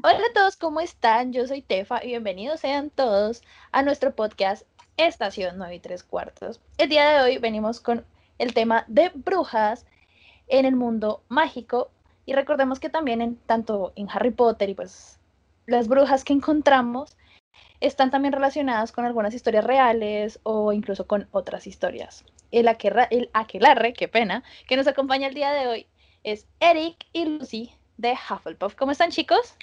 Hola a todos, ¿cómo están? Yo soy Tefa y bienvenidos sean todos a nuestro podcast Estación 9 y 3 cuartos. El día de hoy venimos con el tema de brujas en el mundo mágico y recordemos que también en tanto en Harry Potter y pues las brujas que encontramos están también relacionadas con algunas historias reales o incluso con otras historias. El, el aquelarre, qué pena, que nos acompaña el día de hoy es Eric y Lucy de Hufflepuff. ¿Cómo están chicos?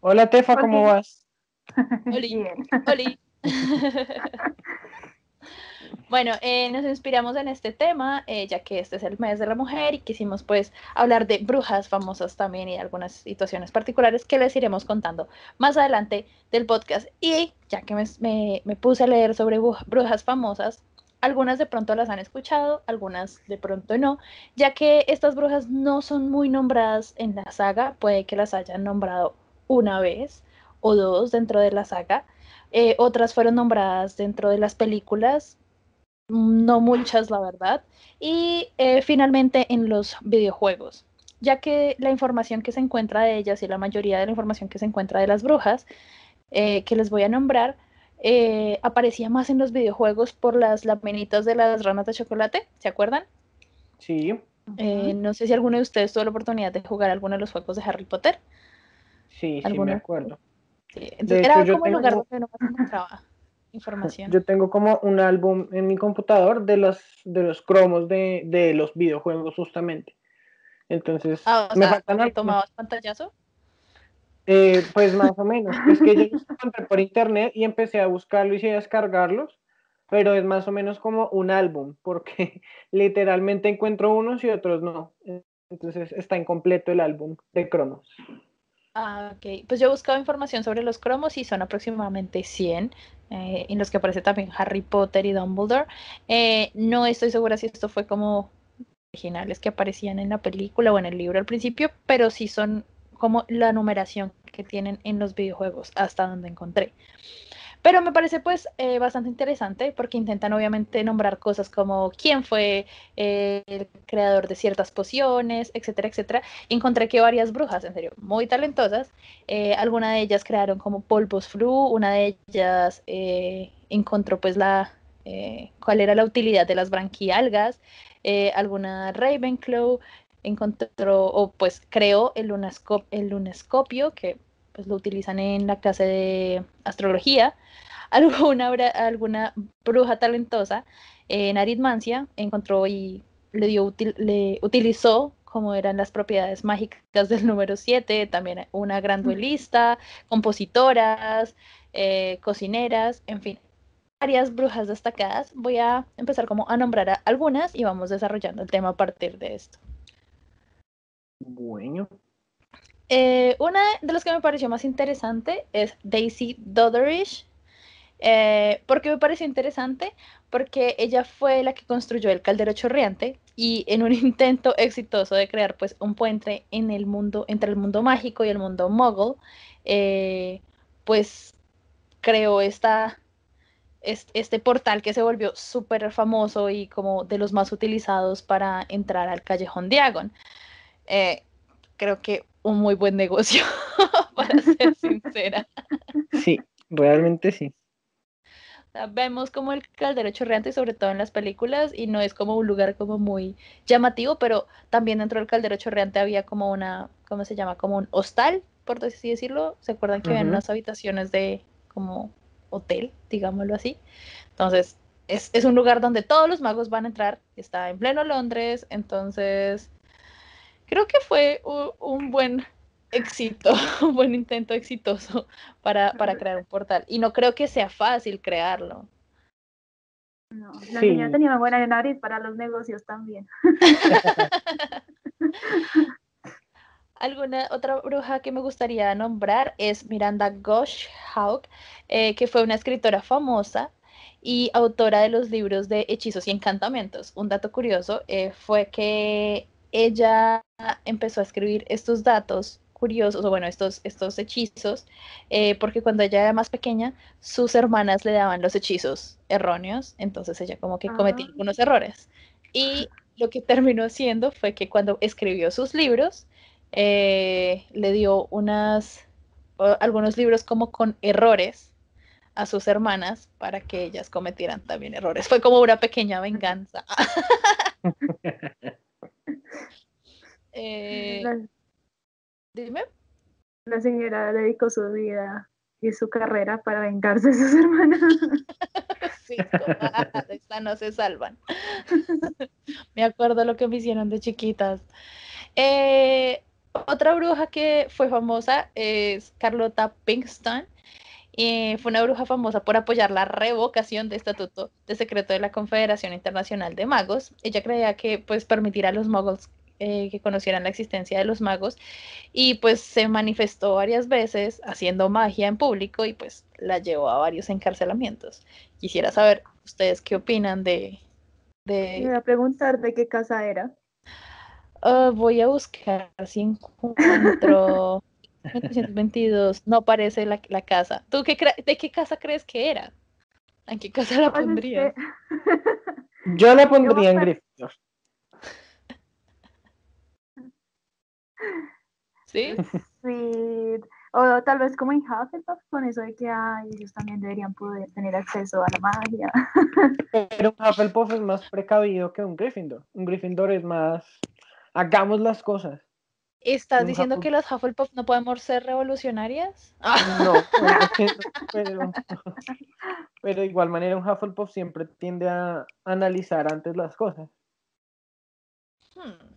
Hola Tefa, ¿cómo vas? Oli. Oli. bueno, eh, nos inspiramos en este tema, eh, ya que este es el mes de la mujer y quisimos pues hablar de brujas famosas también y algunas situaciones particulares que les iremos contando más adelante del podcast. Y ya que me, me puse a leer sobre brujas famosas, algunas de pronto las han escuchado, algunas de pronto no, ya que estas brujas no son muy nombradas en la saga, puede que las hayan nombrado una vez o dos dentro de la saga, eh, otras fueron nombradas dentro de las películas, no muchas la verdad, y eh, finalmente en los videojuegos, ya que la información que se encuentra de ellas y la mayoría de la información que se encuentra de las brujas, eh, que les voy a nombrar, aparecía más en los videojuegos por las laminitas de las ranas de chocolate, ¿se acuerdan? Sí. no sé si alguno de ustedes tuvo la oportunidad de jugar alguno de los juegos de Harry Potter. Sí, sí, me acuerdo. era como el lugar donde no encontraba información. Yo tengo como un álbum en mi computador de los, de los cromos de, de los videojuegos justamente. Entonces, ah, me faltan tomabas pantallazo? Eh, pues más o menos. Es que yo los encontré por internet y empecé a buscarlos y a descargarlos, pero es más o menos como un álbum, porque literalmente encuentro unos y otros no. Entonces está incompleto el álbum de cromos. Ah, ok. Pues yo he buscado información sobre los cromos y son aproximadamente 100, eh, en los que aparece también Harry Potter y Dumbledore. Eh, no estoy segura si esto fue como originales que aparecían en la película o en el libro al principio, pero sí son como la numeración que tienen en los videojuegos hasta donde encontré. Pero me parece pues eh, bastante interesante porque intentan obviamente nombrar cosas como quién fue eh, el creador de ciertas pociones, etcétera, etcétera. encontré que varias brujas, en serio, muy talentosas, eh, alguna de ellas crearon como polvos flu, una de ellas encontró pues la, cuál era la utilidad de las branquialgas, alguna Ravenclaw encontró o pues creó el, el lunescopio que pues lo utilizan en la clase de astrología. Alguna, alguna bruja talentosa en aritmancia encontró y le, dio le utilizó como eran las propiedades mágicas del número 7, también una gran duelista, compositoras, eh, cocineras, en fin, varias brujas destacadas. Voy a empezar como a nombrar a algunas y vamos desarrollando el tema a partir de esto. Bueno, eh, una de las que me pareció más interesante es Daisy Dodderish. Eh, ¿Por qué me pareció interesante? Porque ella fue la que construyó el caldero chorreante y en un intento exitoso de crear pues un puente en el mundo, entre el mundo mágico y el mundo muggle, eh, pues creó esta, este, portal que se volvió súper famoso y como de los más utilizados para entrar al callejón Diagon. Creo que un muy buen negocio, para ser sincera. Sí, realmente sí. vemos como el caldero chorreante, sobre todo en las películas, y no es como un lugar como muy llamativo, pero también dentro del caldero chorreante había como una, ¿cómo se llama? Como un hostal, por así decirlo. ¿Se acuerdan que había unas habitaciones de como hotel, digámoslo así? Entonces, es, es, un lugar donde todos los magos van a entrar, está en pleno Londres, entonces creo que fue un, buen éxito, un buen intento exitoso para, para, crear un portal. Y no creo que sea fácil crearlo. No, la niña tenía buena nariz para los negocios también. Alguna otra bruja que me gustaría nombrar es Miranda Gosh Hawk, eh, que fue una escritora famosa y autora de los libros de hechizos y encantamientos. Un dato curioso eh, fue que ella empezó a escribir estos datos curiosos, o bueno, estos, estos hechizos, eh, porque cuando ella era más pequeña, sus hermanas le daban los hechizos erróneos, entonces ella como que cometía ah. algunos errores. Y lo que terminó haciendo fue que cuando escribió sus libros, eh, le dio unas, algunos libros como con errores a sus hermanas para que ellas cometieran también errores. Fue como una pequeña venganza. Eh, dime. La señora dedicó su vida y su carrera para vengarse de sus hermanas. sí, no se salvan. me acuerdo lo que me hicieron de chiquitas. Eh, otra bruja que fue famosa es Carlota Pinkston. Y fue una bruja famosa por apoyar la revocación de estatuto de secreto de la Confederación Internacional de Magos. Ella creía que pues permitir a los muggles eh, que conocieran la existencia de los magos y pues se manifestó varias veces haciendo magia en público y pues la llevó a varios encarcelamientos. Quisiera saber ustedes qué opinan de... de... Me voy a preguntar de qué casa era. Ah, voy a buscar si encuentro 1922. No parece la, la casa. ¿Tú qué de qué casa crees que era? ¿En qué casa la pues pondrías? Yo la pondría en Gryffindor. ¿Sí? Sí, o tal vez como en Hufflepuff, con eso de que ellos también deberían poder tener acceso a la magia. Pero un Hufflepuff es más precavido que un Gryffindor. Un Gryffindor es más, hagamos las cosas. ¿Estás diciendo que las Hufflepuff no podemos ser revolucionarias? No, pero, pero, de igual manera un Hufflepuff siempre tiende a analizar antes las cosas. Hmm.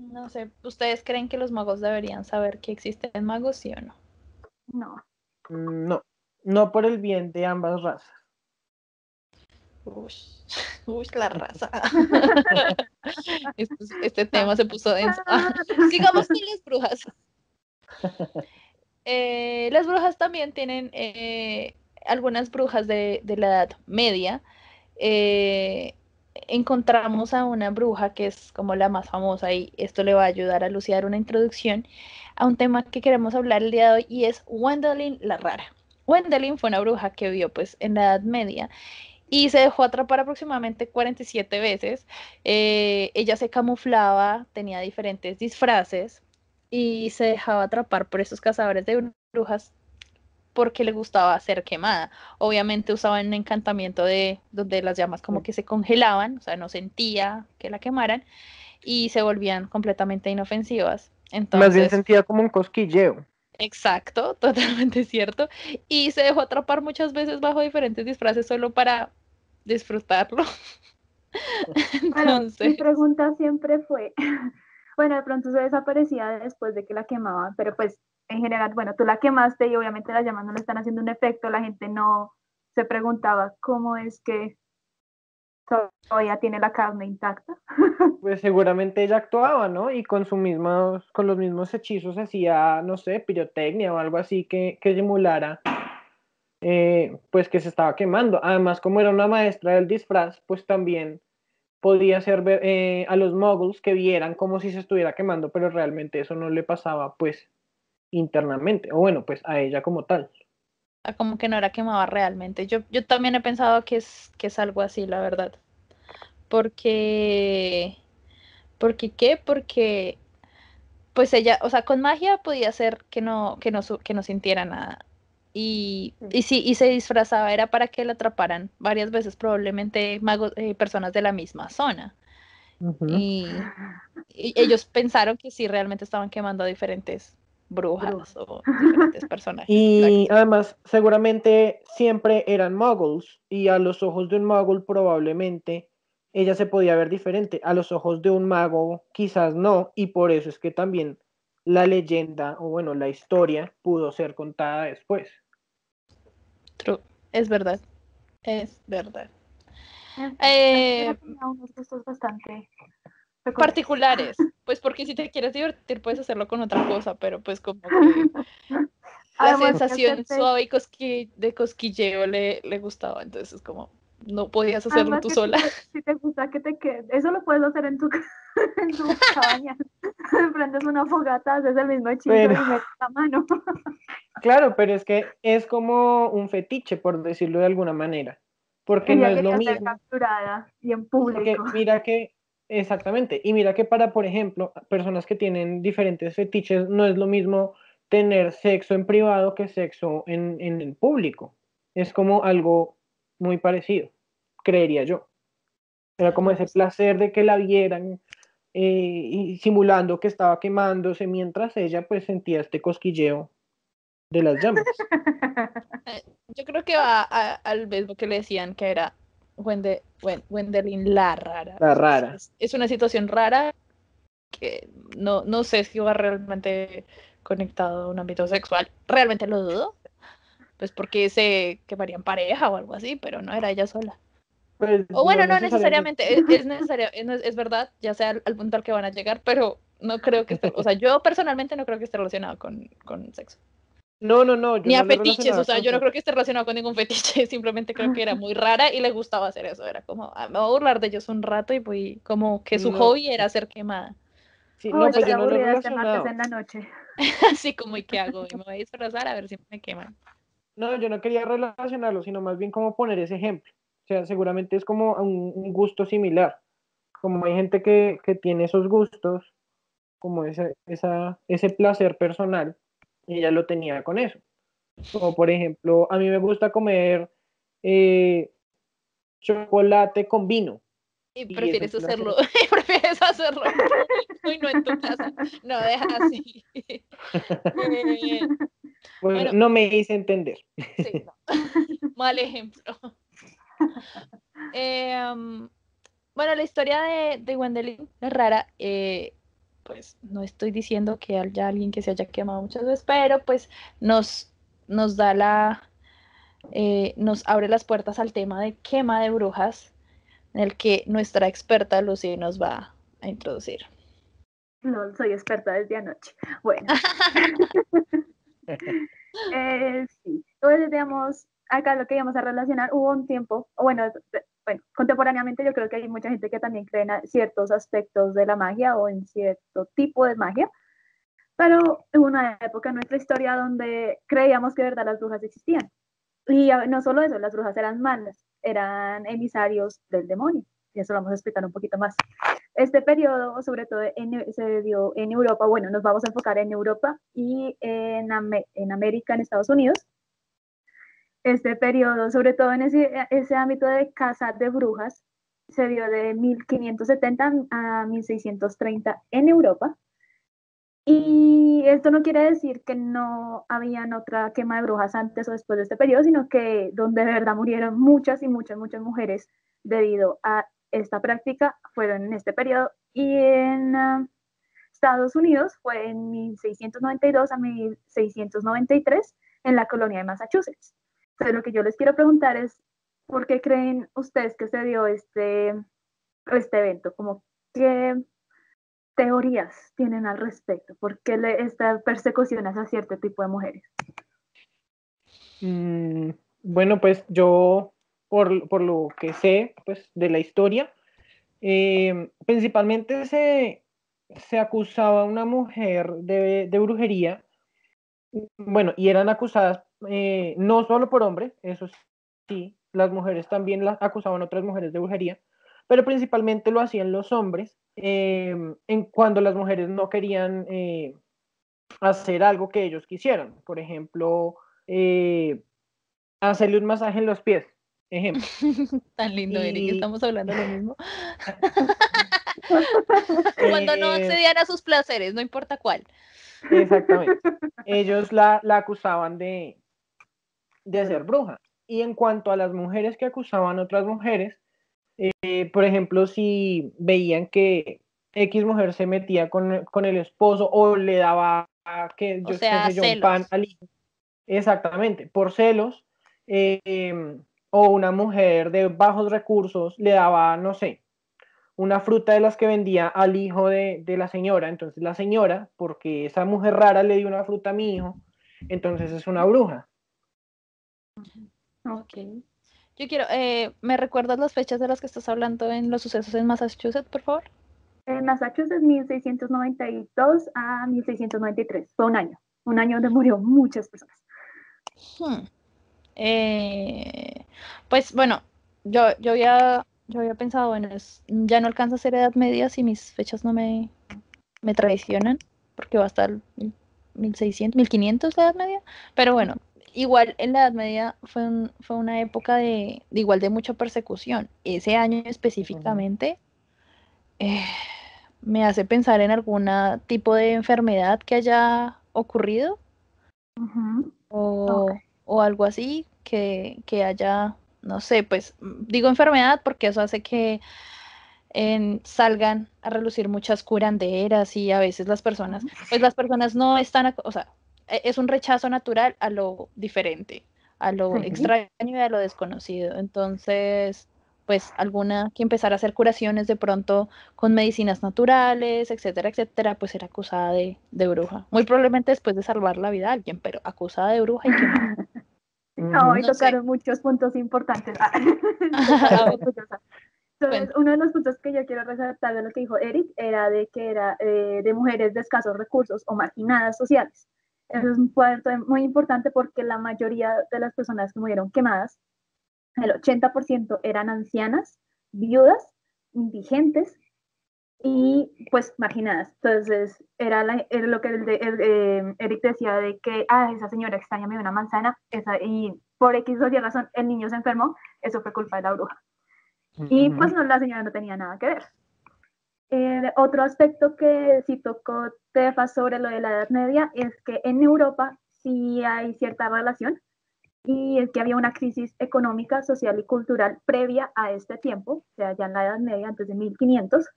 No sé, ¿ustedes creen que los magos deberían saber que existen magos, sí o no? No. Mm, no, no por el bien de ambas razas. Uy, uy la raza. este, este, tema se puso denso. sigamos con las brujas. Eh, las brujas también tienen eh, algunas brujas de, de, la Edad Media. Eh, encontramos a una bruja que es como la más famosa y esto le va a ayudar a lucidar una introducción a un tema que queremos hablar el día de hoy y es Wendelin la rara. Wendelin fue una bruja que vivió pues en la Edad Media y se dejó atrapar aproximadamente 47 veces. Eh, ella se camuflaba, tenía diferentes disfraces y se dejaba atrapar por esos cazadores de brujas porque le gustaba ser quemada. Obviamente usaba un encantamiento de donde las llamas como que se congelaban, o sea, no sentía que la quemaran y se volvían completamente inofensivas. Entonces, Más bien sentía como un cosquilleo. Exacto, totalmente cierto. Y se dejó atrapar muchas veces bajo diferentes disfraces solo para disfrutarlo. Entonces... mi pregunta siempre fue, bueno, de pronto se desaparecía después de que la quemaban, pero pues en general, bueno, tú la quemaste y obviamente las llamas no le están haciendo un efecto, la gente no se preguntaba cómo es que todavía tiene la carne intacta. Pues seguramente ella actuaba, ¿no? Y con su mismos, con los mismos hechizos hacía, no sé, pirotecnia o algo así que, que simulara, eh, pues que se estaba quemando. Además, como era una maestra del disfraz, pues también podía hacer ver, eh, a los moguls que vieran como si se estuviera quemando, pero realmente eso no le pasaba, pues internamente, o bueno, pues a ella como tal. Ah, como que no era quemada realmente. Yo, yo también he pensado que es, que es algo así, la verdad. Porque, porque qué? Porque pues ella, o sea, con magia podía ser que no, que no, que no sintiera nada. Y, y sí, y se disfrazaba, era para que la atraparan varias veces, probablemente magos, eh, personas de la misma zona. y, y, ellos pensaron que sí, realmente estaban quemando a diferentes brujas o diferentes personajes. Y además, seguramente siempre eran muggles y a los ojos de un muggle probablemente ella se podía ver diferente. A los ojos de un mago quizás no y por eso es que también la leyenda o bueno, la historia pudo ser contada después. True, es verdad. Es verdad. Eh, unos gustos bastante particulares, pues porque si te quieres divertir puedes hacerlo con otra cosa, pero pues como que la sensación suave y de cosquilleo le, le gustaba, entonces es como no podías hacerlo tú sola. Si te, gusta que te quede, eso lo puedes hacer en tu, en tu cabaña. Prendes una fogata, haces el mismo hechizo y metes la mano. claro, pero es que es como un fetiche, por decirlo de alguna manera. Porque no es lo mismo. capturada y en público. Porque mira que Exactamente. Y mira que para, por ejemplo, personas que tienen diferentes fetiches, no es lo mismo tener sexo en privado que sexo en, en el público. Es como algo muy parecido, creería yo. Era como ese placer de que la vieran eh, y simulando que estaba quemándose mientras ella pues sentía este cosquilleo de las llamas. Eh, Yo creo que va al mismo que le decían que era Wende, Wen- Wendelin la rara. La rara. Es, es una situación rara que no, no sé si va realmente conectado a un ámbito sexual. Realmente lo dudo. Pues porque se quemarían pareja o algo así, pero no era ella sola. Pues, O bueno, no necesariamente, es, es necesario, es, es verdad, ya sea al, al punto al que van a llegar, pero no creo que esté, o sea, yo personalmente no creo que esté relacionado con, con sexo. No, no, no. yo Ni a no fetiches, o sea, yo no creo que esté relacionado con ningún fetiche, simplemente creo que era muy rara y le gustaba hacer eso, era como, "Ah, me voy a burlar de ellos un rato y voy, como que su No. hobby era ser quemada. Sí, Ay, no, pues yo no lo he relacionado. en la noche. Así como, ¿y qué hago? Y me voy a disfrazar a ver si me queman. No, yo no quería relacionarlo, sino más bien como poner ese ejemplo. O sea, seguramente es como un, un gusto similar. Como hay gente que, que tiene esos gustos, como ese, esa, ese placer personal, ella lo tenía con eso. Como por ejemplo, a mí me gusta comer eh, chocolate con vino. Y Y prefieres hacerlo, prefieres hacerlo muy no en tu casa. No, deja así. Eh, Bueno, Bueno. no me hice entender. Sí, no. Mal ejemplo. Em, bueno, la historia de, de Gwendoline es rara. eh, pues no estoy diciendo que haya alguien que se haya quemado muchas veces, pero pues nos, nos da la. eh, nos abre las puertas al tema de quema de brujas, en el que nuestra experta Lucy nos va a introducir. No, soy experta desde anoche. Bueno. Eh, sí, entonces digamos, acá lo que íbamos a relacionar, hubo un tiempo, o bueno, bueno, contemporáneamente yo creo que hay mucha gente que también cree en ciertos aspectos de la magia o en cierto tipo de magia, pero hubo una época en nuestra historia donde creíamos que de verdad las brujas existían. Y no solo eso, las brujas eran malas, eran emisarios del demonio, y eso lo vamos a explicar un poquito más. Este periodo, sobre todo, en- se dio en Europa, bueno, nos vamos a enfocar en Europa y en, en América, en Estados Unidos. Este periodo, sobre todo en ese, ese ámbito de caza de brujas, se dio de 1570 a 1630 en Europa. Y esto no quiere decir que no habían otra quema de brujas antes o después de este periodo, sino que donde de verdad murieron muchas y muchas, muchas mujeres debido a esta práctica fueron en este periodo y en ah, Estados Unidos fue en 1692 a 1693 en la colonia de Massachusetts. Lo que yo les quiero preguntar es, ¿por qué creen ustedes que se dio este, este evento? Como, ¿Qué teorías tienen al respecto? ¿Por qué le- esta persecución hacia cierto tipo de mujeres? Mm, bueno, pues yo, por, por lo que sé pues, de la historia, eh, principalmente se, se acusaba a una mujer de, de brujería, bueno, y eran acusadas eh, no solo por hombres, eso sí, las mujeres también las acusaban a otras mujeres de brujería, pero principalmente lo hacían los hombres eh, en cuando las mujeres no querían eh, hacer algo que ellos quisieran, por ejemplo, eh, hacerle un masaje en los pies, ejemplo. Tan lindo, Eric, Y- estamos hablando lo mismo. Cuando no accedían a sus placeres, no importa cuál. Exactamente. Ellos la, la acusaban de, de ser bruja. Y en cuanto a las mujeres que acusaban a otras mujeres, eh, por ejemplo, si veían que X mujer se metía con, con el esposo o le daba que yo, sea, sé yo, un pan al hijo. Exactamente, por celos. eh, em, o una mujer de bajos recursos le daba, no sé, una fruta de las que vendía al hijo de, de la señora. Entonces la señora, porque esa mujer rara le dio una fruta a mi hijo, entonces es una bruja. Ok. Yo quiero, eh, ¿me recuerdas las fechas de las que estás hablando en los sucesos en Massachusetts, por favor? En Massachusetts, 1692 a 1693. Fue un año. Un año donde murió muchas personas. Hmm. Eh, pues bueno, yo, yo había, yo había pensado, bueno, es- ya no alcanza a ser edad media si mis fechas no me, me traicionan, porque va a estar 1600, 1500 la Edad Media, pero bueno, igual en la Edad Media fue, fue una época de, igual de mucha persecución. Ese año específicamente eh, me hace pensar en algún tipo de enfermedad que haya ocurrido o, o, algo así que, que haya, no sé, pues digo enfermedad porque eso hace que salgan a relucir muchas curanderas y a veces las personas, pues las personas no están, o sea, es un rechazo natural a lo diferente, a lo extraño y a lo desconocido. Entonces, pues alguna que empezara a hacer curaciones de pronto con medicinas naturales, etcétera, etcétera, pues era acusada de, bruja. Muy probablemente después de salvar la vida a alguien, pero acusada de bruja y que no. y tocaron muchos puntos importantes. Entonces, uno de los puntos que yo quiero resaltar de lo que dijo Eric era de que era eh, de mujeres de escasos recursos o marginadas sociales. Eso es un punto muy importante porque la mayoría de las personas que murieron quemadas, el 80% eran ancianas, viudas, indigentes y pues marginadas. Entonces, era, lo que eh, Eric decía de que, ah, esa señora extraña una manzana esa, y por X o Y razón el niño se enfermó, eso fue culpa de la bruja. Y pues no, la señora no tenía nada que ver. Eh, otro aspecto que sí tocó Tefa sobre lo de la Edad Media es que en Europa sí hay cierta relación y es que había una crisis económica, social y cultural previa a este tiempo, o sea, ya en la Edad Media, antes de 1500,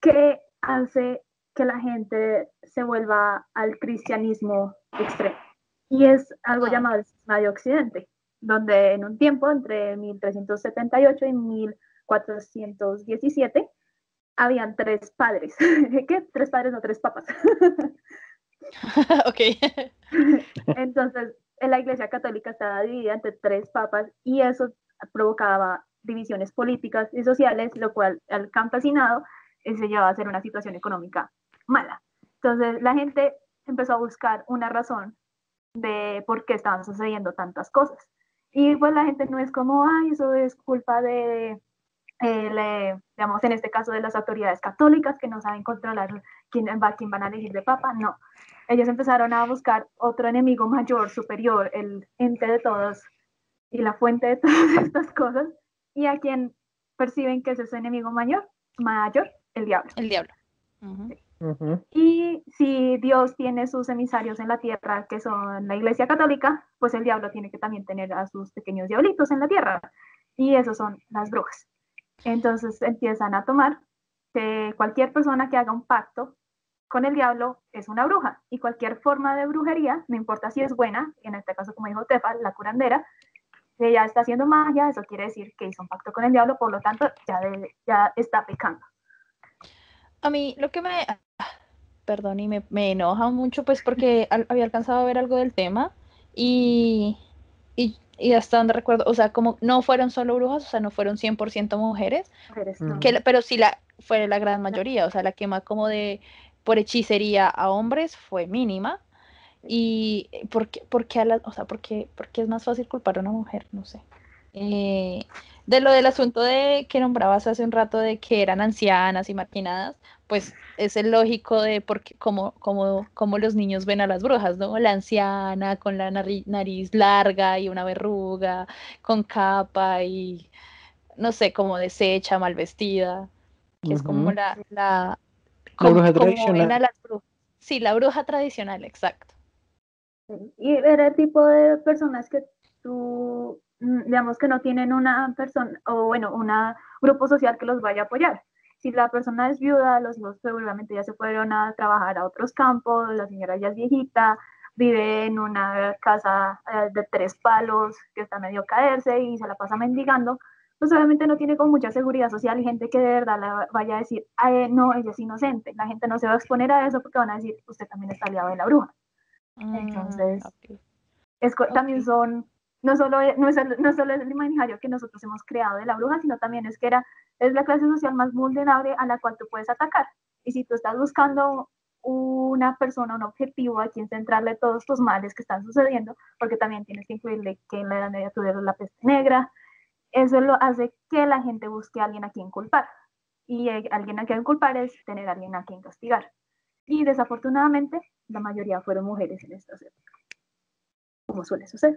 que hace que la gente se vuelva al cristianismo extremo. Y es algo llamado el cisma de Occidente, donde en un tiempo entre 1378 y 1417 habían tres padres. ¿Qué? Tres padres, no tres papas. ok. Entonces, la Iglesia Católica estaba dividida entre tres papas y eso provocaba divisiones políticas y sociales, lo cual al campesinado eh, se llevaba a ser una situación económica mala. Entonces, la gente empezó a buscar una razón de por qué estaban sucediendo tantas cosas. Y pues la gente no es como, ay, eso es culpa de, eh, digamos, en este caso de las autoridades católicas que no saben controlar quién, va, quién van a elegir de papa. No, ellos empezaron a buscar otro enemigo mayor, superior, el ente de todos y la fuente de todas estas cosas, y a quien perciben que es ese enemigo mayor, mayor el diablo. El diablo. Y si Dios tiene sus emisarios en la tierra, que son la Iglesia Católica, pues el diablo tiene que también tener a sus pequeños diablitos en la tierra. Y esos son las brujas. Entonces empiezan a tomar que cualquier persona que haga un pacto con el diablo es una bruja. Y cualquier forma de brujería, no importa si es buena, en este caso como dijo Tefa, la curandera, ella está haciendo magia, eso quiere decir que hizo un pacto con el diablo, por lo tanto ya, ya está pecando. A mí lo que me perdón, y me, enoja mucho, pues porque había alcanzado a ver algo del tema y, y, hasta donde recuerdo, o sea, como no fueron solo brujas, o sea, no fueron 100% mujeres, que, pero sí la, fue la gran mayoría, o sea, la quema como de por hechicería a hombres fue mínima. Y porque, porque, a la, o sea, porque, porque es más fácil culpar a una mujer, no sé. Eh, de lo del asunto de que nombrabas hace un rato de que eran ancianas y marginadas, pues es el lógico de porque como, como, como los niños ven a las brujas, ¿no? La anciana con la nariz, larga y una verruga, con capa y no sé, como deshecha, mal vestida, que es como la, la, bruja tradicional. Sí, la bruja tradicional, exacto. Y era el tipo de personas que tú, digamos que no tienen una persona, o bueno, un grupo social que los vaya a apoyar si la persona es viuda, los hijos seguramente ya se fueron a trabajar a otros campos, la señora ya es viejita, vive en una casa eh, de tres palos que está medio caerse y se la pasa mendigando, pues obviamente no tiene con mucha seguridad social y gente que de verdad le vaya a decir, no, ella es inocente. La gente no se va a exponer a eso porque van a decir, usted también está aliado de la bruja. Mm, Entonces, es, también son, no solo, no, es no solo el imaginario que nosotros hemos creado de la bruja, sino también es que era es la clase social más vulnerable a la cual tú puedes atacar. Y si tú estás buscando una persona, un objetivo a quien centrarle todos tus males que están sucediendo, porque también tienes que incluirle que en la Edad Media tuvieron la peste negra, eso lo hace que la gente busque a alguien a quien culpar. Y alguien a quien culpar es tener a alguien a quien castigar. Y desafortunadamente, la mayoría fueron mujeres en estas épocas, como suele suceder.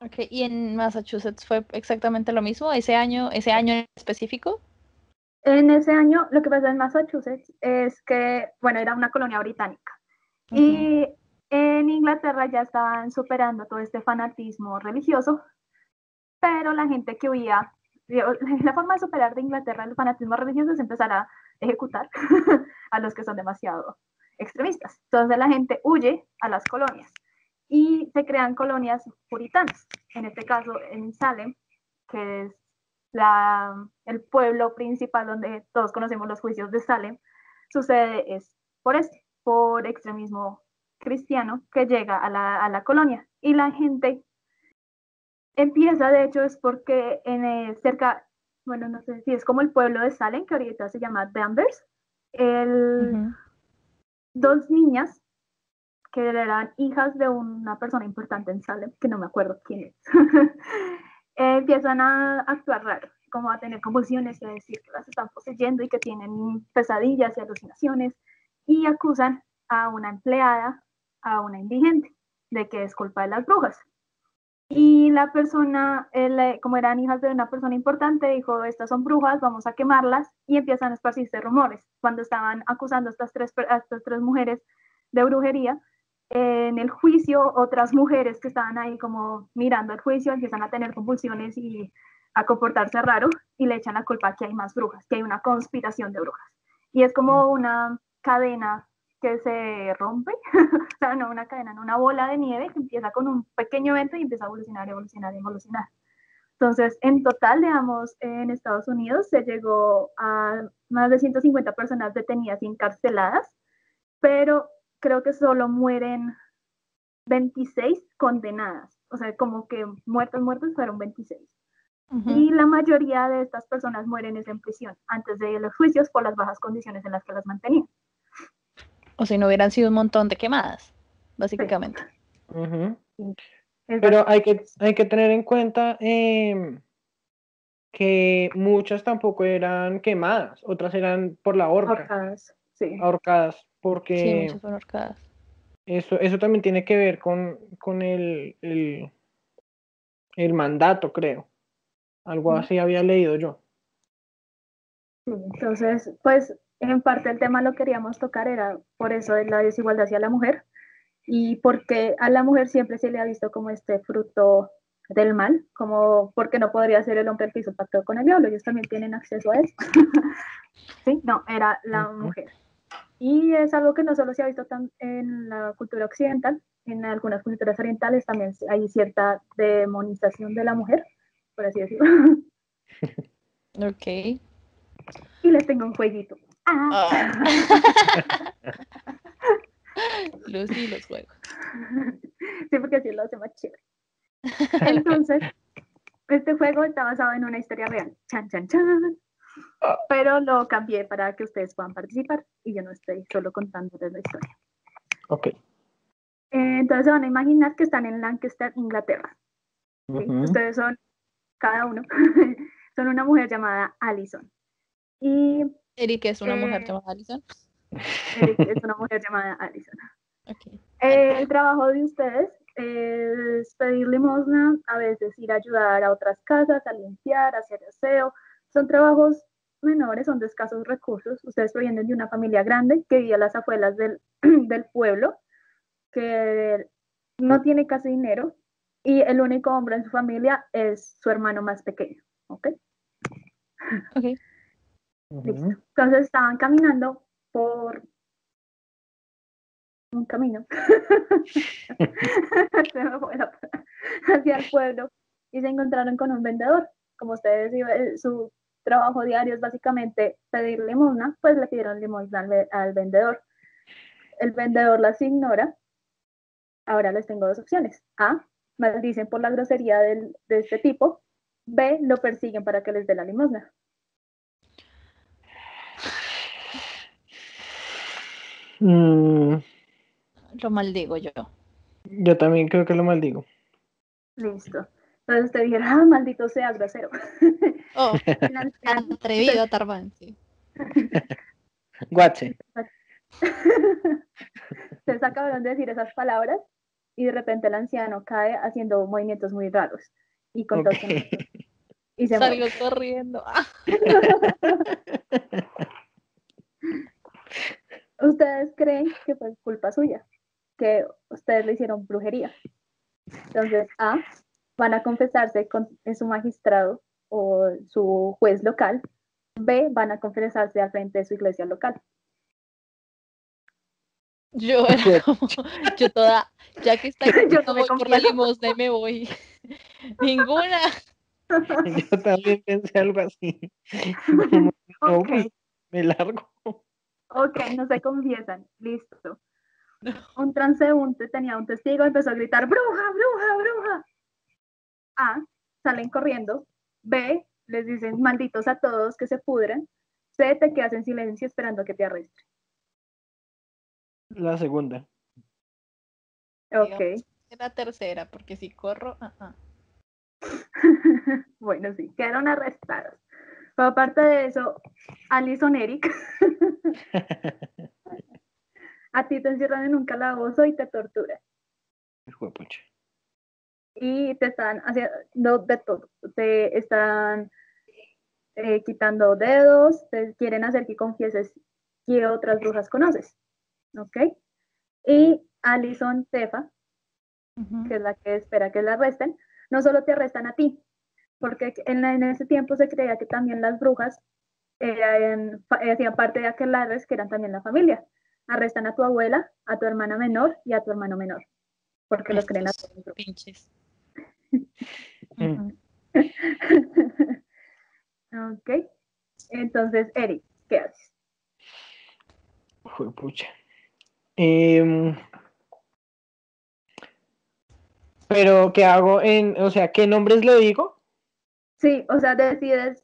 Okay. ¿Y en Massachusetts fue exactamente lo mismo? ¿Ese año, ese año en específico? En ese año, lo que pasa en Massachusetts es que, bueno, era una colonia británica. Y en Inglaterra ya estaban superando todo este fanatismo religioso, pero la gente que huía, la forma de superar de Inglaterra el fanatismo religioso es empezar a ejecutar a los que son demasiado extremistas. Entonces la gente huye a las colonias y se crean colonias puritanas. En este caso, en Salem, que es la, el pueblo principal donde todos conocemos los juicios de Salem, sucede es por este, por extremismo cristiano que llega a la, a la colonia. Y la gente empieza, de hecho, es porque en eh, cerca, bueno, no sé si es como el pueblo de Salem, que ahorita se llama Danvers, el, dos niñas que eran hijas de una persona importante en Salem, que no me acuerdo quién es, empiezan a actuar raro, como a tener convulsiones y a decir que las están poseyendo y que tienen pesadillas y alucinaciones, y acusan a una empleada, a una indigente, de que es culpa de las brujas. Y la persona, como eran hijas de una persona importante, dijo, estas son brujas, vamos a quemarlas, y empiezan a esparcirse rumores. Cuando estaban acusando a estas tres, a estas tres mujeres de brujería, en el juicio, otras mujeres que estaban ahí como mirando el juicio empiezan a tener convulsiones y a comportarse raro y le echan la culpa que hay más brujas, que hay una conspiración de brujas. Y es como una cadena que se rompe, o sea, no una cadena, no una bola de nieve que empieza con un pequeño evento y empieza a evolucionar, evolucionar, evolucionar. Entonces, en total, digamos, en Estados Unidos se llegó a más de 150 personas detenidas y encarceladas, pero creo que solo mueren 26 condenadas, o sea, como que muertos, muertos fueron 26. Y la mayoría de estas personas mueren en prisión antes de los juicios por las bajas condiciones en las que las mantenían. O si no hubieran sido un montón de quemadas, básicamente. Pero hay que, hay que tener en cuenta em, que muchas tampoco eran quemadas, otras eran por la horca. Ahorcadas, sí. Ahorcadas, porque... Sí, muchas fueron ahorcadas. Eso, eso también tiene que ver con, con el, el, el mandato, creo. Algo así había leído yo. Entonces, pues en parte el tema lo queríamos tocar, era por eso de la desigualdad hacia la mujer y porque a la mujer siempre se le ha visto como este fruto del mal, como porque no podría ser el hombre el que hizo pacto con el diablo, ellos también tienen acceso a eso. sí, no, era la mujer. Y es algo que no solo se ha visto tan en la cultura occidental, en algunas culturas orientales también hay cierta demonización de la mujer, por así decirlo. Ok. Y les tengo un jueguito. Ah. Lucy los juegos. Sí, porque así lo hace más chévere. Entonces, este juego está basado en una historia real. Chan, chan, chan. Pero lo cambié para que ustedes puedan participar y yo no estoy solo contándoles la historia. Ok. Eh, entonces se van a imaginar que están en Lancaster, Inglaterra. Ustedes son, cada uno, son una mujer llamada Allison. Y Eric es una mujer Eh, llamada Alison. Eric es una mujer llamada Allison. Eh, el trabajo de ustedes es pedir limosna, a veces ir a ayudar a otras casas, a limpiar, a hacer aseo. Son trabajos menores, son de escasos recursos. Ustedes provienen de una familia grande que vive a las afueras del, del pueblo, que no tiene casi dinero y el único hombre en su familia es su hermano más pequeño. ¿ok? Ok. Listo. Entonces estaban caminando por un camino hacia el pueblo y se encontraron con un vendedor. Como ustedes su trabajo diario es básicamente pedir limosna, pues le pidieron limosna al, ve- al vendedor. El vendedor las ignora. Ahora les tengo dos opciones. A, maldicen por la grosería del- de este tipo. B, lo persiguen para que les dé la limosna. Mm, Lo maldigo yo. yo también creo que lo maldigo. Listo. Entonces te dijeron, ah, maldito sea, grosero. Oh, atrevido Tarban, sí. Guache. Ustedes acabaron de decir esas palabras y de repente el anciano cae haciendo movimientos muy raros y con Ok. y se Salió muere. corriendo. Ah, Ustedes creen que fue culpa suya, que ustedes le hicieron brujería. Entonces, A, van a confesarse con en su magistrado o su juez local. B, van a confesarse al frente de su iglesia local. Yo era como, yo toda, ya que está Yo yo no me voy por la limosna y me voy. Ninguna. Yo también pensé algo así. Como, no, Ok. pues, me largo. Ok, no se confiesan. Listo. Un transeúnte tenía un testigo, empezó a gritar, bruja, bruja, bruja. A, salen corriendo. B, les dicen, malditos a todos que se pudren. C, te quedas en silencio esperando a que te arresten. La segunda. Ok. La tercera, porque si corro, ah, ah. bueno, sí, quedaron arrestados. Pero aparte de eso, Alison Eric, a ti te encierran en un calabozo y te torturan. Y te están haciendo de todo. Te están eh, quitando dedos, te quieren hacer que confieses qué otras brujas conoces. ¿Ok? Y Alison Tefa, que es la que espera que la arresten, no solo te arrestan a ti, porque en, en ese tiempo se creía que también las brujas eran, fa- hacían parte de aquelarres que eran también la familia. Arrestan a tu abuela, a tu hermana menor y a tu hermano menor, porque los creen a todos brujas. pinches. Ok. Entonces, Eric, ¿qué haces? Hijo de pucha. Em, pero, ¿qué hago en, o sea, qué nombres le digo? Sí, o sea, decides,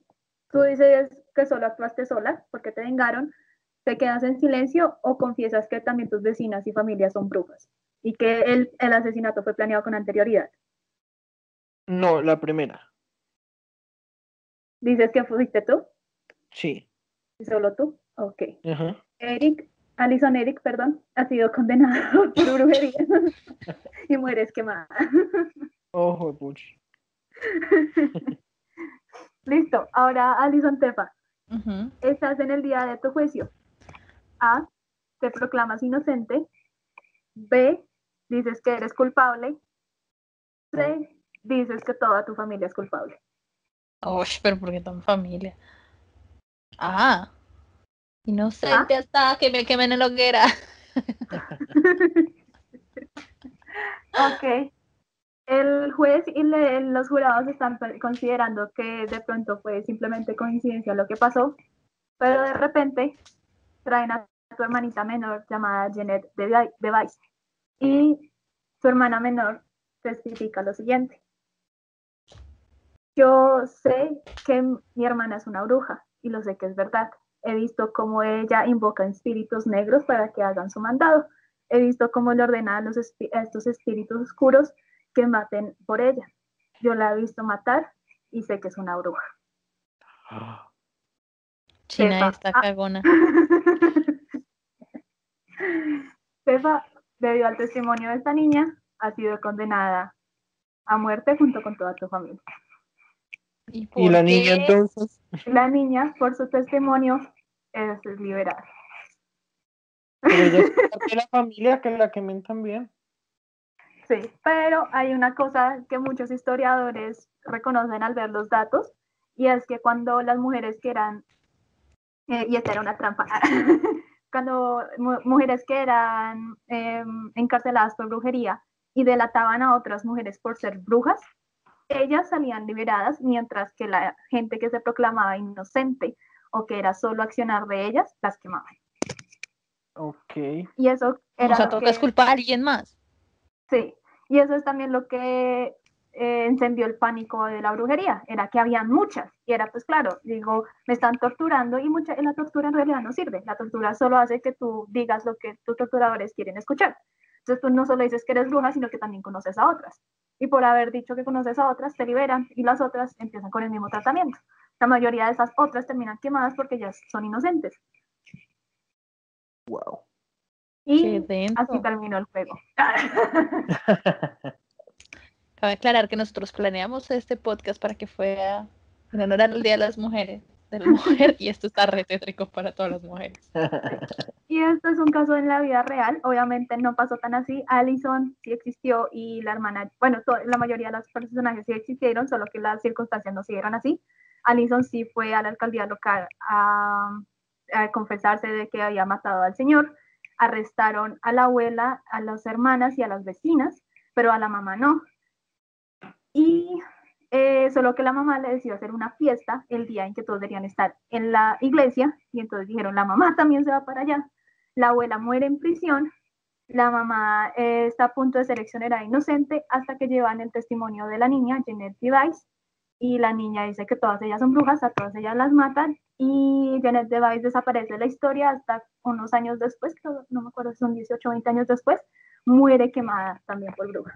tú dices que solo actuaste sola porque te vengaron, te quedas en silencio o confiesas que también tus vecinas y familias son brujas y que el, el asesinato fue planeado con anterioridad. No, la primera. Dices que fuiste tú Sí. y solo tú. Ok. Eric, Alison Eric, perdón, ha sido condenado por brujería y mueres quemada. Ojo de pucha. Listo, ahora Alison Tefa. Estás en el día de tu juicio. A, te proclamas inocente. B, dices que eres culpable. C, dices que toda tu familia es culpable. Uy, pero ¿por qué tan familia? Ah, inocente hasta que me quemen en la hoguera. ok. El juez y le- los jurados están considerando que de pronto fue simplemente coincidencia lo que pasó, pero de repente traen a tu hermanita menor llamada Janet de Device y su hermana menor testifica lo siguiente. Yo sé que mi hermana es una bruja y lo sé que es verdad. He visto cómo ella invoca espíritus negros para que hagan su mandado. He visto cómo le ordena a, los a estos espíritus oscuros que maten por ella. Yo la he visto matar y sé que es una bruja. China esta Ah. cagona. Pepa, debido al testimonio de esta niña, ha sido condenada a muerte junto con toda tu familia. Y la niña entonces. La niña, por su testimonio, es liberada. Pero ella es parte de la familia que la quemen también. Sí, pero hay una cosa que muchos historiadores reconocen al ver los datos, y es que cuando las mujeres que eran, eh, y esta era una trampa, cuando mu- mujeres que eran em, encarceladas por brujería y delataban a otras mujeres por ser brujas, ellas salían liberadas, mientras que la gente que se proclamaba inocente o que era solo accionar de ellas, las quemaban. Ok. Y eso era O sea, toca que- es culpa a alguien más. Sí, y eso es también lo que eh, encendió el pánico de la brujería, era que habían muchas, y era pues claro, digo, me están torturando y mucha, la tortura en realidad no sirve, la tortura solo hace que tú digas lo que tus torturadores quieren escuchar. Entonces tú no solo dices que eres bruja, sino que también conoces a otras. Y por haber dicho que conoces a otras, te liberan y las otras empiezan con el mismo tratamiento. La mayoría de esas otras terminan quemadas porque ya son inocentes. Wow. Y así terminó el juego. Cabe aclarar que nosotros planeamos este podcast para que fuera en honor al Día de las Mujeres, de la mujer, y esto está re para todas las mujeres. Y esto es un caso en la vida real, obviamente no pasó tan así. Allison sí existió y la hermana, bueno, la mayoría de los personajes sí existieron, solo que las circunstancias no siguieron así. Allison sí fue a la alcaldía local a, a confesarse de que había matado al señor. Arrestaron a la abuela, a las hermanas y a las vecinas, pero a la mamá no y eh, solo que la mamá le decidió hacer una fiesta el día en que todos deberían estar en la iglesia y entonces dijeron, la mamá también se va para allá. La abuela muere en prisión, la mamá eh, está a punto de ser exonerada inocente hasta que llevan el testimonio de la niña, Janet Device, y la niña dice que todas ellas son brujas, a todas ellas las matan y Janet Device desaparece de la historia hasta unos años después, no me acuerdo si son 18 o 20 años después, muere quemada también por bruja.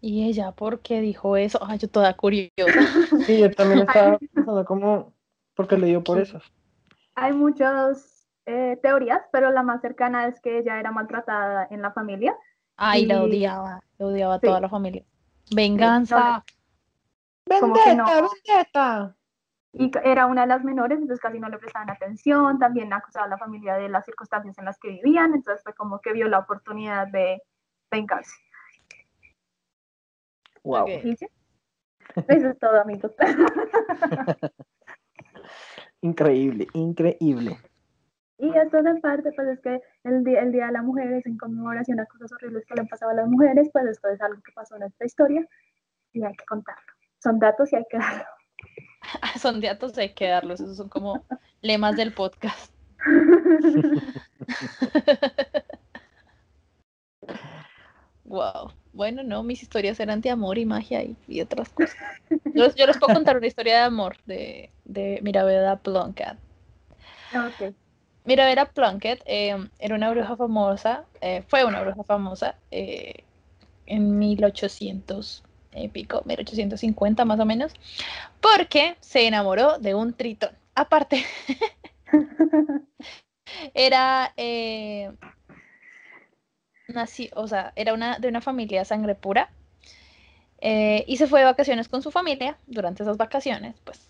¿Y ella por qué dijo eso? Ay, yo toda curiosa. Sí, yo también estaba pensando como, ¿por qué le dio por eso? Hay muchas eh, teorías, pero la más cercana es que ella era maltratada en la familia. Ay, la odiaba, la odiaba a toda la familia. Venganza. vendetta, Y era una de las menores, entonces casi no le prestaban atención, también acusaba a la familia de las circunstancias en las que vivían, entonces fue como que vio la oportunidad de vengarse. Wow. Eso es todo, amigos. increíble, increíble. Y esto de parte, pues es que el día, el día de la Mujer es en conmemoración a cosas horribles que le han pasado a las mujeres, pues esto es algo que pasó en esta historia y hay que contarlo. Son datos y hay que darlo. son datos y hay que darlos, esos son como lemas del podcast. wow. Bueno, no, mis historias eran de amor y magia y, otras cosas. Yo, les puedo contar una historia de amor de, de Mirabella Plunkett. Okay. Mirabella Plunkett eh, era una bruja famosa, eh, fue una bruja famosa eh, en 1800 y pico, 1850 más o menos, porque se enamoró de un tritón. Aparte, era nací, o sea, era una, de una familia sangre pura. Eh, y se fue de vacaciones con su familia. Durante esas vacaciones, pues,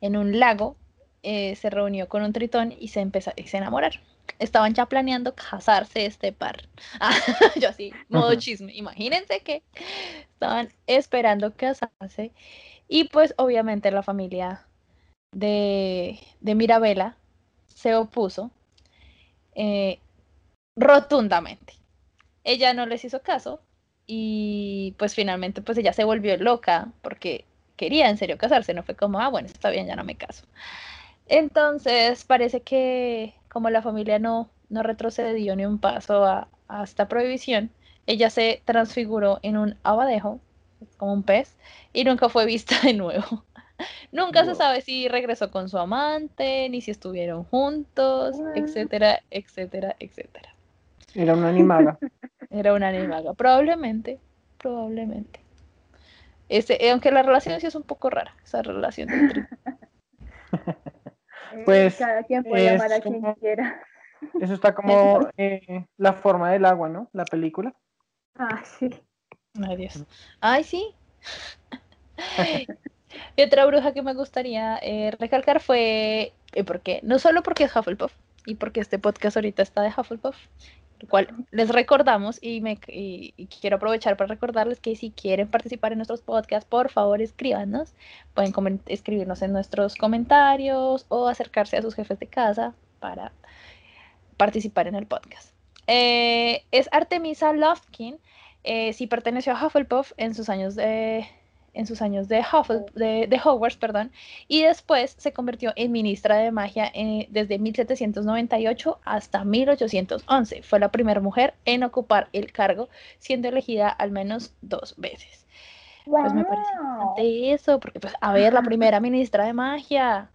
en un lago, eh, se reunió con un tritón y se empezó y se enamoraron. Estaban ya planeando casarse este par. yo así, modo chisme. Imagínense que estaban esperando casarse. Y pues obviamente la familia de, de Mirabella se opuso eh, rotundamente ella no les hizo caso y pues finalmente pues ella se volvió loca porque quería en serio casarse, no fue como, ah, bueno, está bien, ya no me caso. Entonces parece que como la familia no, no retrocedió ni un paso a, esta prohibición, ella se transfiguró en un abadejo, como un pez, y nunca fue vista de nuevo. nunca se sabe si regresó con su amante, ni si estuvieron juntos, etcétera, etcétera, etcétera. Era una animaga. Era una animaga. Probablemente, probablemente. Ese, eh, aunque la relación sí es un poco rara, esa relación entre... pues cada quien puede amar a quien quiera. Eso está como eh, la forma del agua, ¿no? La película. Ah, sí. Ay, Dios. Ay, sí. y otra bruja que me gustaría eh, recalcar fue, porque no solo porque es Hufflepuff, y porque este podcast ahorita está de Hufflepuff, cual les recordamos y, quiero aprovechar para recordarles que si quieren participar en nuestros podcasts, por favor escríbanos. Pueden escribirnos en nuestros comentarios o acercarse a sus jefes de casa para participar en el podcast. Eh, es Artemisa Lofkin. Eh, si perteneció a Hufflepuff en sus años de en sus años de, de, Hogwarts, perdón, y después se convirtió en ministra de magia eh, desde 1798 hasta 1811. Fue la primera mujer en ocupar el cargo, siendo elegida al menos dos veces. Pues me parece importante eso, porque pues, a ver, la primera ministra de magia.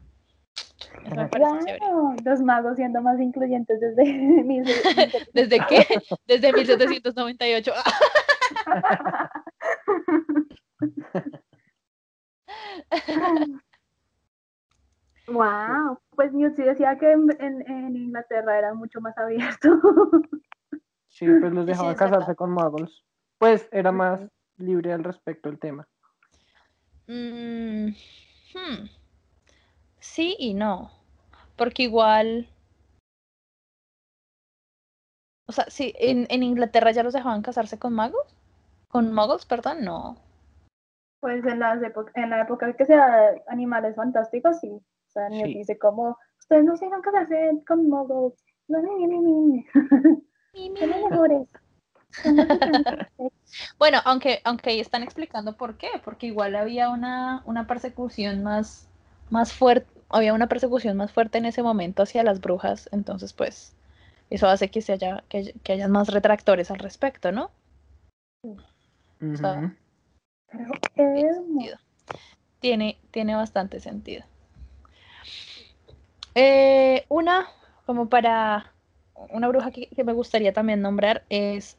Los magos siendo más incluyentes desde ¿Desde qué? Desde 1798. wow, pues Newt sí decía que en, en- en Inglaterra era mucho más abierto. Sí, pues los Sí, dejaba es casarse verdad. con muggles. Pues era más libre al respecto el tema. Mm, hmm. Sí y no. Porque igual. O sea, sí, en, en Inglaterra ya los dejaban casarse con magos. Con muggles, perdón, no. Pues en, las en la época que sea animales fantásticos, sí. O sea, Newt Sí. dice como, ustedes no se dejan casarse con muggles. No, no, no. Bueno, aunque, aunque ahí están explicando por qué, porque igual había una, una persecución más, más fuerte, había una persecución más fuerte en ese momento hacia las brujas, entonces pues eso hace que se haya, que, que hayan más retractores al respecto, ¿no? Ujú. Pero Tiene sentido. Tiene, tiene bastante sentido. Eh, una, como para una bruja que, que me gustaría también nombrar es,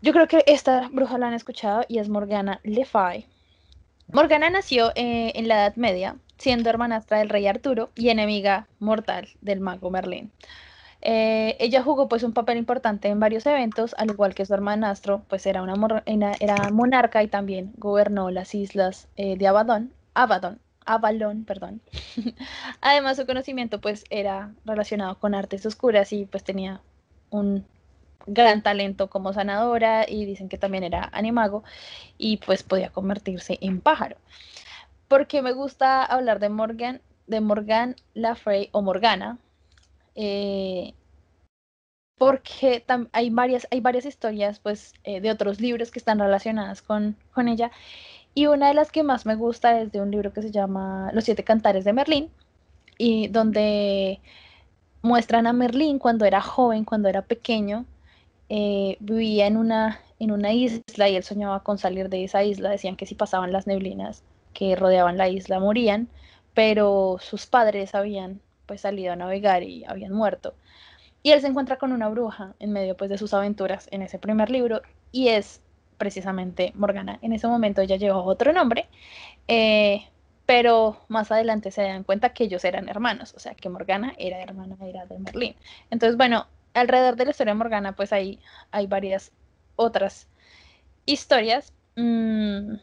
yo creo que esta bruja la han escuchado y es Morgana Le Fay. Morgana nació eh, en la Edad Media, siendo hermanastra del rey Arturo y enemiga mortal del mago Merlín. Eh, ella jugó pues un papel importante en varios eventos, al igual que su hermanastro, pues era una era, monarca y también gobernó las islas eh, de Abaddon, Abaddon, Avalon, perdón. Además su conocimiento pues era relacionado con artes oscuras y pues tenía un gran talento como sanadora y dicen que también era animago y pues podía convertirse en pájaro. Porque me gusta hablar de Morgan, de Morgan La Frey o Morgana, eh, porque hay varias, hay varias historias pues, eh, de otros libros que están relacionadas con, con ella. Y una de las que más me gusta es de un libro que se llama Los siete cantares de Merlín, y donde muestran a Merlín cuando era joven, cuando era pequeño, eh, vivía en una, en una isla y él soñaba con salir de esa isla. Decían que si pasaban las neblinas que rodeaban la isla morían, pero sus padres habían pues salido a navegar y habían muerto. Y él se encuentra con una bruja en medio pues de sus aventuras en ese primer libro y es precisamente Morgana. En ese momento ella llevó otro nombre, eh, pero más adelante se dan cuenta que ellos eran hermanos, o sea que Morgana era hermana era de Merlín. Entonces, bueno, alrededor de la historia de Morgana pues hay, hay varias otras historias. Mm,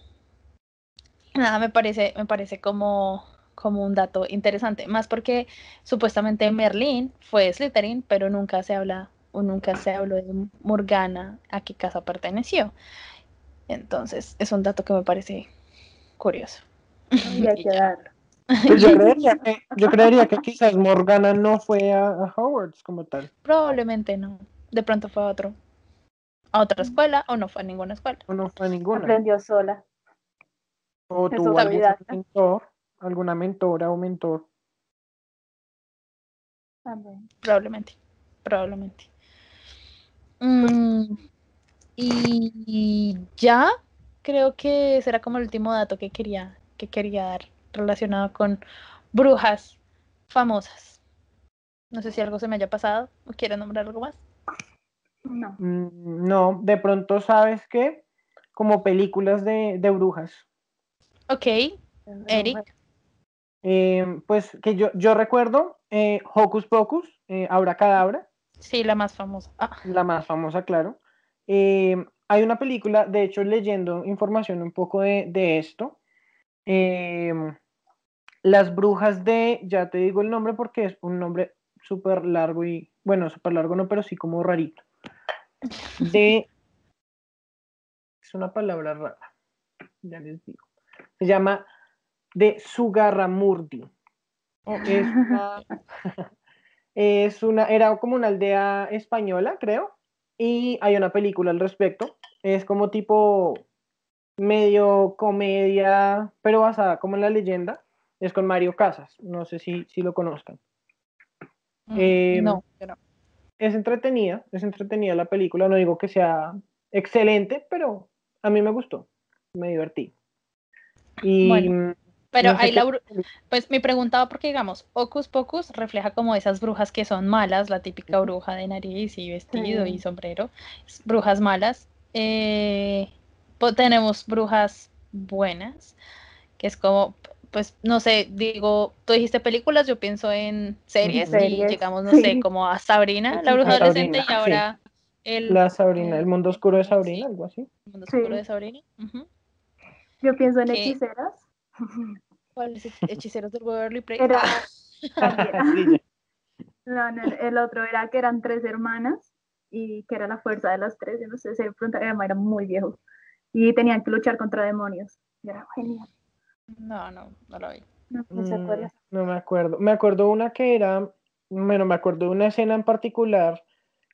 nada, me parece, me parece como, como un dato interesante, más porque supuestamente Merlín fue Slytherin, pero nunca se habla o nunca se habló de Morgana a qué casa perteneció. Entonces, es un dato que me parece curioso. Pues yo creería que, yo creería que quizás Morgana no fue a, a Hogwarts como tal. Probablemente no. De pronto fue a otro, a otra escuela o no fue a ninguna escuela. O no fue a ninguna. Aprendió sola. O tuvo algún mentor, alguna mentora o mentor. También. Probablemente. Probablemente. Mm, y ya creo que será como el último dato que quería, que quería dar relacionado con brujas famosas. No sé si algo se me haya pasado o quiere nombrar algo más. No. Mm, No, de pronto sabes que como películas de, de brujas. Ok, Eric. Eh, pues que yo, yo recuerdo eh, Hocus Pocus, eh, Abracadabra, Sí, la más famosa. Ah, la más famosa, claro. Eh, hay una película, de hecho, leyendo información un poco de, de esto, eh, Las Brujas de, ya te digo el nombre porque es un nombre súper largo y, bueno, súper largo no, pero sí como rarito. De, es una palabra rara, ya les digo. Se llama de Sugarramurdi. Es una, es una, era como una aldea española, creo, y hay una película al respecto. Es como tipo medio comedia, pero basada como en la leyenda. Es con Mario Casas, no sé si, si lo conozcan. mm, Em, no, no. Es entretenida, es entretenida la película, no digo que sea excelente, pero a mí me gustó, me divertí. Y Bueno, Pero no sé hay qué- la bru- pues me preguntaba porque digamos, Hocus Pocus refleja como esas brujas que son malas, la típica bruja de nariz y vestido Sí. y sombrero, brujas malas. Eh, tenemos brujas buenas, que es como, pues no sé, digo, tú dijiste películas, yo pienso en series, y Series, llegamos, no sí. sé, como a Sabrina, la bruja adolescente, y ahora el, La Sabrina, el mundo oscuro de Sí. Sabrina, algo así. mundo Sí. oscuro de Sabrina. Ujú. Yo pienso en hechiceras. ¿Cuál es Hechiceros del Waverly Place? Era también. Sí, No, no, el otro era que eran tres hermanas y que era la fuerza de las tres. Yo no sé, se pronto era muy viejo. Y tenían que luchar contra demonios. Y era genial. no, no, no lo vi. No, no se Mm, acuerda. No me acuerdo. Me acuerdo una que era, bueno, me acuerdo de una escena en particular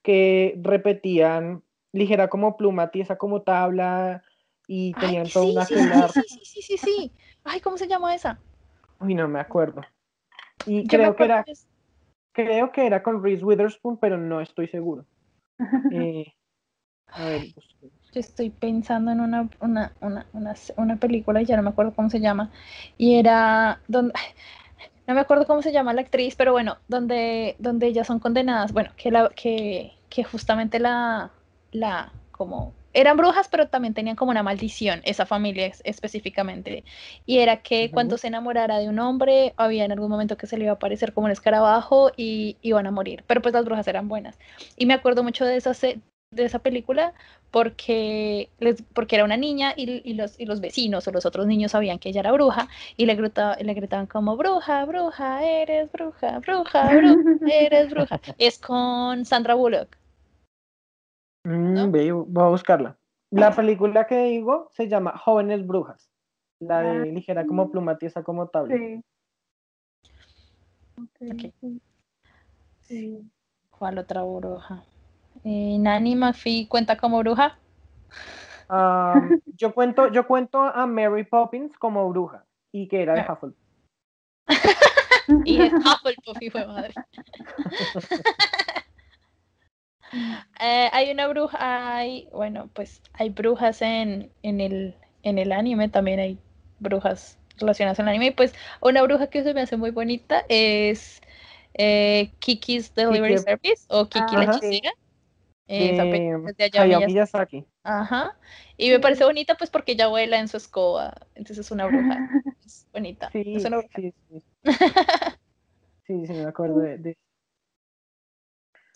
que repetían ligera como pluma, tiesa como tabla y tenían un sí, sí, aquelarre. sí, sí, sí, sí, sí. Ay, ¿cómo se llama esa? Uy, no me acuerdo. Y Yo creo que era, que es- creo que era con Reese Witherspoon, pero no estoy seguro. Eh, a ver. Yo estoy pensando en una, una, una, una, una película y ya no me acuerdo cómo se llama. Y era donde, no me acuerdo cómo se llama la actriz, pero bueno, donde, donde ellas son condenadas. Bueno, que la, que, que justamente la, la, como, eran brujas, pero también tenían como una maldición, esa familia es- específicamente. Y era que cuando se enamorara de un hombre, había en algún momento que se le iba a aparecer como un escarabajo y iban a morir. Pero pues las brujas eran buenas. Y me acuerdo mucho de esa, de esa película porque, les, porque era una niña y, y los, y los vecinos o los otros niños sabían que ella era bruja y le, grita- le gritaban como bruja, bruja, eres bruja, bruja, bruja, eres bruja. Es con Sandra Bullock. Mm, ¿no? ve, voy a buscarla. La película que digo se llama Jóvenes Brujas. La de ligera como pluma, tiesa como tabla. Sí. Ok, Ok. sí. ¿Cuál otra bruja? Eh, Nanny McPhee cuenta como bruja. Ah, yo cuento, yo cuento a Mary Poppins como bruja y que era de Ah. Hufflepuff. Y es Hufflepuff, hijo de madre. Eh, hay una bruja, hay, bueno, pues hay brujas en, en, el, en el anime, también hay brujas relacionadas al anime. Y pues una bruja que se me hace muy bonita es eh, Kiki's Delivery Kiki. Service o Kiki la hechicera. Miyazaki. Ajá. Y me parece bonita pues porque ella vuela en su escoba. Entonces es una bruja. Es bonita. Sí, Es una bruja. sí, sí. Sí, sí, me acuerdo de, de-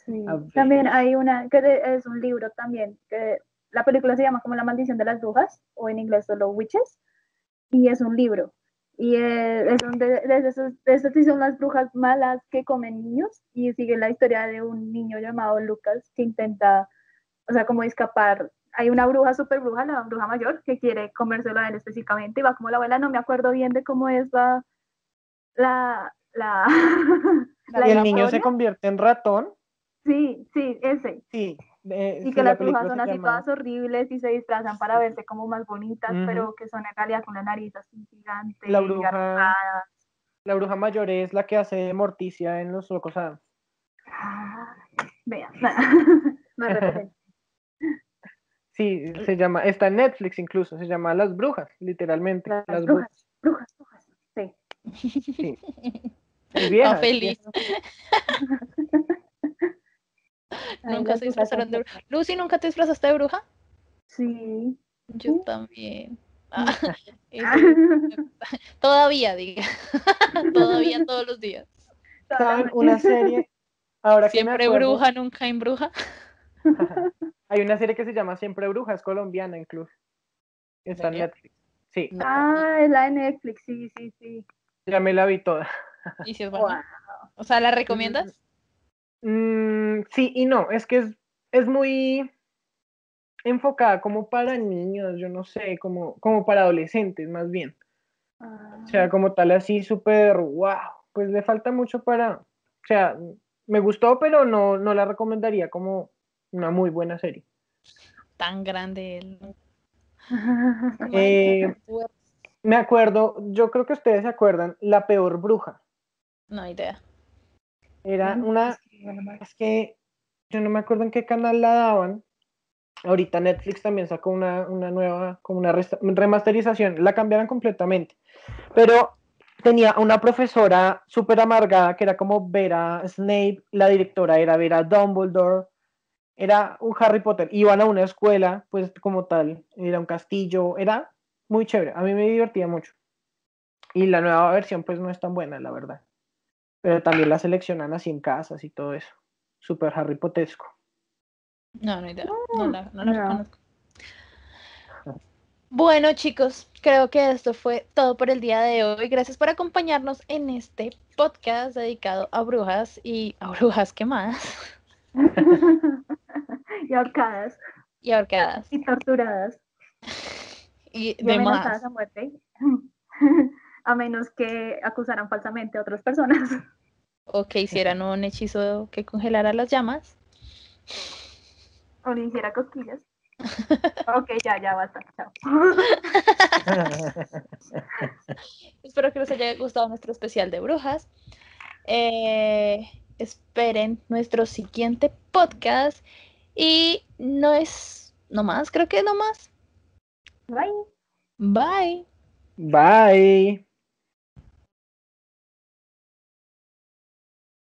Sí. También hay una que es un libro también, que la película se llama como La maldición de las brujas, o en inglés solo Witches, y es un libro. Y eh, es un de, de de son las brujas malas que comen niños, y sigue la historia de un niño llamado Lucas que intenta, o sea, como escapar. Hay una bruja, super bruja, la bruja mayor, que quiere comérselo a él específicamente, y va como la abuela, no me acuerdo bien de cómo es la... la, la, la Y el niño se convierte en ratón. Sí, sí, ese. Sí. eh, Y que la las brujas son así llama- todas horribles y se disfrazan para verse como más bonitas, pero que son en realidad con la nariz así gigante. La y bruja- arrugadas. La bruja mayor es la que hace Morticia en Los Locos Adams. Ah, Vean, no hay referencia. Sí, se llama, está en Netflix incluso, se llama Las Brujas, literalmente. Las Las, brujas, brujas, brujas. Sí. Sí. Viejas, feliz. Ay, Nunca se disfrazaron de bruja. Lucy, ¿nunca te disfrazaste de bruja? Sí. Yo Sí. también. Ah, eso- todavía, diga. todavía todos los días. ¿Saben? Una serie, ahora que Siempre acuerdo, bruja, nunca en bruja. hay una serie que se llama Siempre Bruja, es colombiana incluso. Está en? Netflix. Sí, Ah, es la de Netflix, sí, sí, sí. ya me la vi toda. y si es buena. Wow. O sea, ¿la recomiendas? Mm, sí y no, es que es, es muy enfocada como para niños, yo no sé, como, como para adolescentes más bien. Ah, O sea, como tal así súper wow, pues le falta mucho para, o sea, me gustó, pero no, no la recomendaría como una muy buena serie. Tan grande él. Eh, me acuerdo, yo creo que ustedes se acuerdan, La Peor Bruja. No idea. Era una, es que yo no me acuerdo en qué canal la daban. Ahorita Netflix también sacó una, una nueva, como una remasterización, la cambiaron completamente. Pero tenía una profesora súper amargada que era como Vera Snape, la directora era Vera Dumbledore, era un Harry Potter. Iban a una escuela, pues como tal, era un castillo, era muy chévere. A mí me divertía mucho. Y la nueva versión pues no es tan buena, la verdad. Pero también la seleccionan así en casas y todo eso. Super Harry Potesco. No, no idea. No la, no la conozco. Bueno, chicos, creo que esto fue todo por el día de hoy. Gracias por acompañarnos en este podcast dedicado a brujas y a brujas quemadas. y ahorcadas. Y ahorcadas. Y torturadas. Y Y demás. amenazadas a muerte. a menos que acusaran falsamente a otras personas. O que hicieran un hechizo que congelara las llamas. o le hiciera cosquillas. ok, ya, ya basta. Chao. Espero que les haya gustado nuestro especial de brujas. Eh, esperen nuestro siguiente podcast. Y no es, no más, creo que no más. Bye. Bye. Bye.